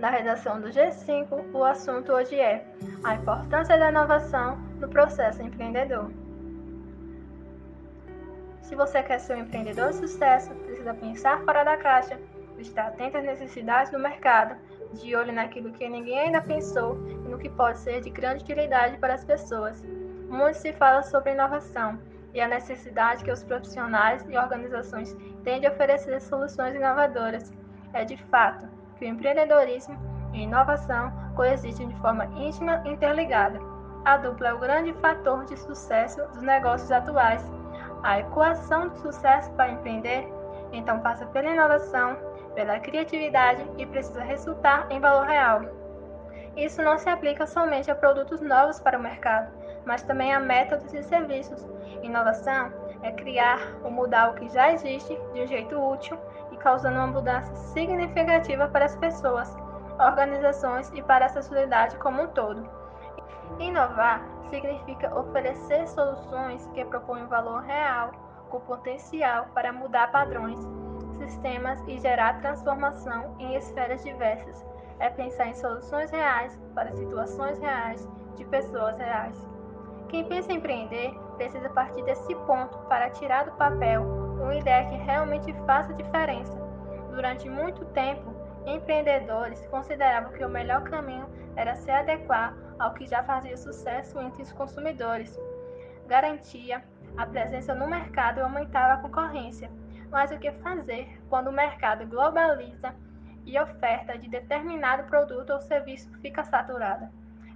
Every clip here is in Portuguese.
Na redação do G5, o assunto hoje é a importância da inovação no processo empreendedor. Se você quer ser um empreendedor de sucesso, precisa pensar fora da caixa, estar atento às necessidades do mercado, de olho naquilo que ninguém ainda pensou e no que pode ser de grande utilidade para as pessoas. Muito se fala sobre inovação e a necessidade que os profissionais e organizações têm de oferecer soluções inovadoras. É de fato que o empreendedorismo e inovação coexistem de forma íntima e interligada. A dupla é o grande fator de sucesso dos negócios atuais. A equação de sucesso para empreender então passa pela inovação, pela criatividade e precisa resultar em valor real. Isso não se aplica somente a produtos novos para o mercado, mas também a métodos e serviços. Inovação é criar ou mudar o que já existe de um jeito útil causando uma mudança significativa para as pessoas, organizações e para a sociedade como um todo. Inovar significa oferecer soluções que propõem valor real, com potencial para mudar padrões, sistemas e gerar transformação em esferas diversas. É pensar em soluções reais para situações reais de pessoas reais. Quem pensa em empreender precisa partir desse ponto para tirar do papel uma ideia que realmente faça diferença. Durante muito tempo, empreendedores consideravam que o melhor caminho era se adequar ao que já fazia sucesso entre os consumidores. Garantia a presença no mercado e aumentava a concorrência. Mas o que fazer quando o mercado globaliza e a oferta de determinado produto ou serviço fica saturada?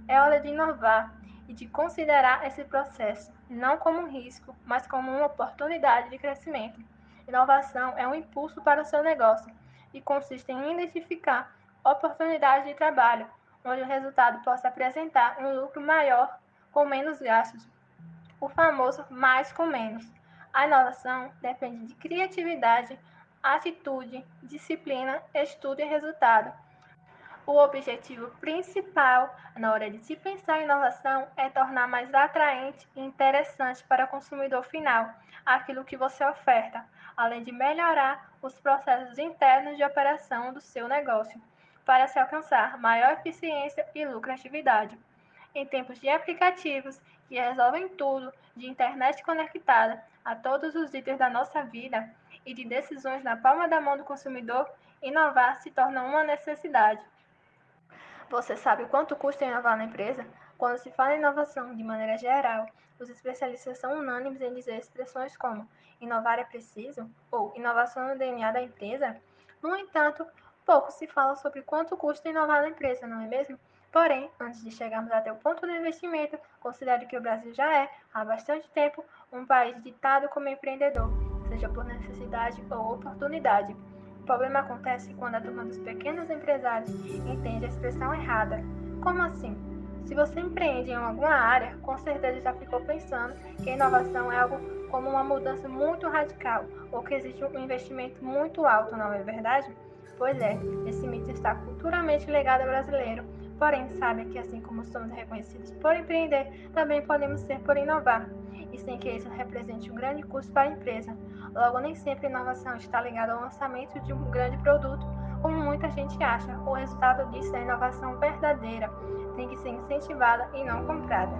É hora de inovar e de considerar esse processo não como um risco, mas como uma oportunidade de crescimento. Inovação é um impulso para o seu negócio e consiste em identificar oportunidades de trabalho onde o resultado possa apresentar um lucro maior com menos gastos. O famoso mais com menos. A inovação depende de criatividade, atitude, disciplina, estudo e resultado o objetivo principal na hora de se pensar em inovação é tornar mais atraente e interessante para o consumidor final aquilo que você oferta, além de melhorar os processos internos de operação do seu negócio, para se alcançar maior eficiência e lucratividade. Em tempos de aplicativos que resolvem tudo, de internet conectada a todos os itens da nossa vida e de decisões na palma da mão do consumidor, inovar se torna uma necessidade. Você sabe quanto custa inovar na empresa? Quando se fala em inovação de maneira geral, os especialistas são unânimes em dizer expressões como inovar é preciso ou inovação no DNA da empresa. No entanto, pouco se fala sobre quanto custa inovar na empresa, não é mesmo? Porém, antes de chegarmos até o ponto do investimento, considere que o Brasil já é, há bastante tempo, um país ditado como empreendedor, seja por necessidade ou oportunidade. O problema acontece quando a turma dos pequenos empresários entende a expressão errada. Como assim? Se você empreende em alguma área, com certeza já ficou pensando que inovação é algo como uma mudança muito radical ou que existe um investimento muito alto, não é verdade? Pois é, esse mito está culturalmente ligado ao brasileiro, porém sabe que assim como somos reconhecidos por empreender, também podemos ser por inovar e sem que isso represente um grande custo para a empresa. Logo, nem sempre a inovação está ligada ao lançamento de um grande produto, como muita gente acha. O resultado disso é a inovação verdadeira, tem que ser incentivada e não comprada.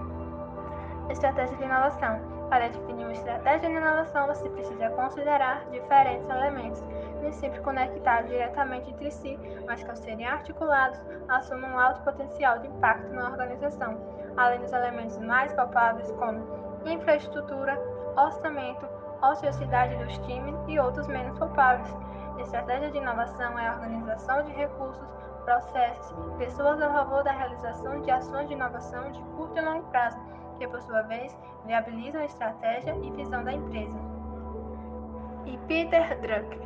Estratégia de inovação. Para definir uma estratégia de inovação, você precisa considerar diferentes elementos, nem sempre conectados diretamente entre si, mas que ao serem articulados, assumam um alto potencial de impacto na organização, além dos elementos mais palpáveis como infraestrutura, orçamento, ociosidade dos times e outros menos palpáveis. Estratégia de inovação é a organização de recursos, processos, pessoas a favor da realização de ações de inovação de curto e longo prazo, que por sua vez viabilizam a estratégia e visão da empresa. E Peter Drucker,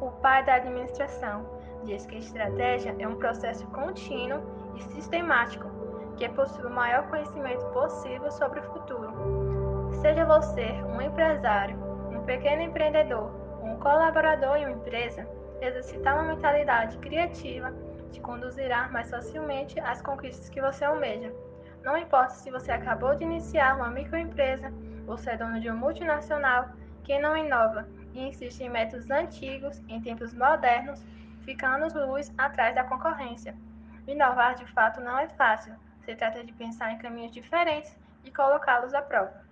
o pai da administração, diz que estratégia é um processo contínuo e sistemático que possui o maior conhecimento possível sobre o futuro Seja você um empresário, um pequeno empreendedor, um colaborador em uma empresa, exercitar uma mentalidade criativa te conduzirá mais facilmente às conquistas que você almeja. Não importa se você acabou de iniciar uma microempresa ou se é dono de uma multinacional, quem não inova e insiste em métodos antigos em tempos modernos, fica anos-luz atrás da concorrência. Inovar de fato não é fácil. Se trata de pensar em caminhos diferentes e colocá-los à prova.